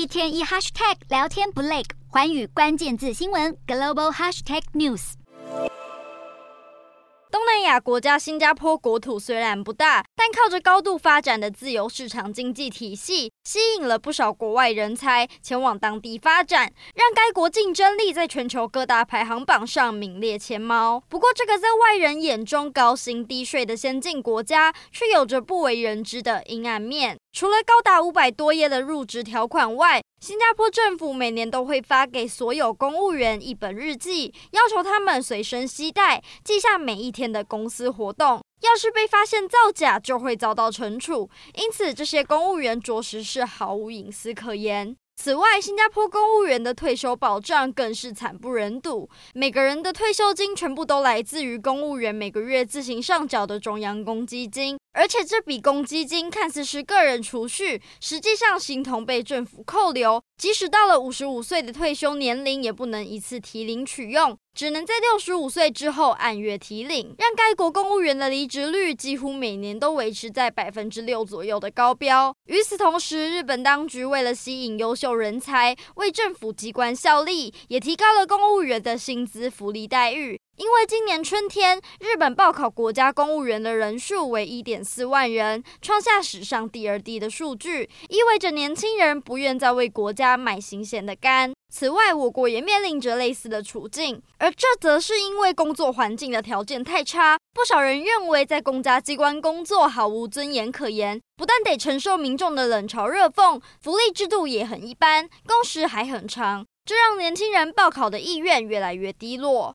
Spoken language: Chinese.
一天一 hashtag 聊天不累，环宇关键字新闻 global hashtag news。东南亚国家新加坡国土虽然不大，但靠着高度发展的自由市场经济体系，吸引了不少国外人才前往当地发展，让该国竞争力在全球各大排行榜上名列前茅。不过，这个在外人眼中高薪低税的先进国家，却有着不为人知的阴暗面。除了高达五百多页的入职条款外，新加坡政府每年都会发给所有公务员一本日记，要求他们随身携带，记下每一天的公司活动。要是被发现造假，就会遭到惩处。因此，这些公务员着实是毫无隐私可言。此外，新加坡公务员的退休保障更是惨不忍睹，每个人的退休金全部都来自于公务员每个月自行上缴的中央公积金。而且这笔公积金看似是个人储蓄，实际上形同被政府扣留。即使到了五十五岁的退休年龄，也不能一次提领取用，只能在六十五岁之后按月提领，让该国公务员的离职率几乎每年都维持在百分之六左右的高标。与此同时，日本当局为了吸引优秀人才，为政府机关效力，也提高了公务员的薪资福利待遇。因为今年春天，日本报考国家公务员的人数为一点四万人，创下史上第二低的数据，意味着年轻人不愿再为国家买新鲜的肝。此外，我国也面临着类似的处境，而这则是因为工作环境的条件太差，不少人认为在公家机关工作毫无尊严可言，不但得承受民众的冷嘲热讽，福利制度也很一般，工时还很长，这让年轻人报考的意愿越来越低落。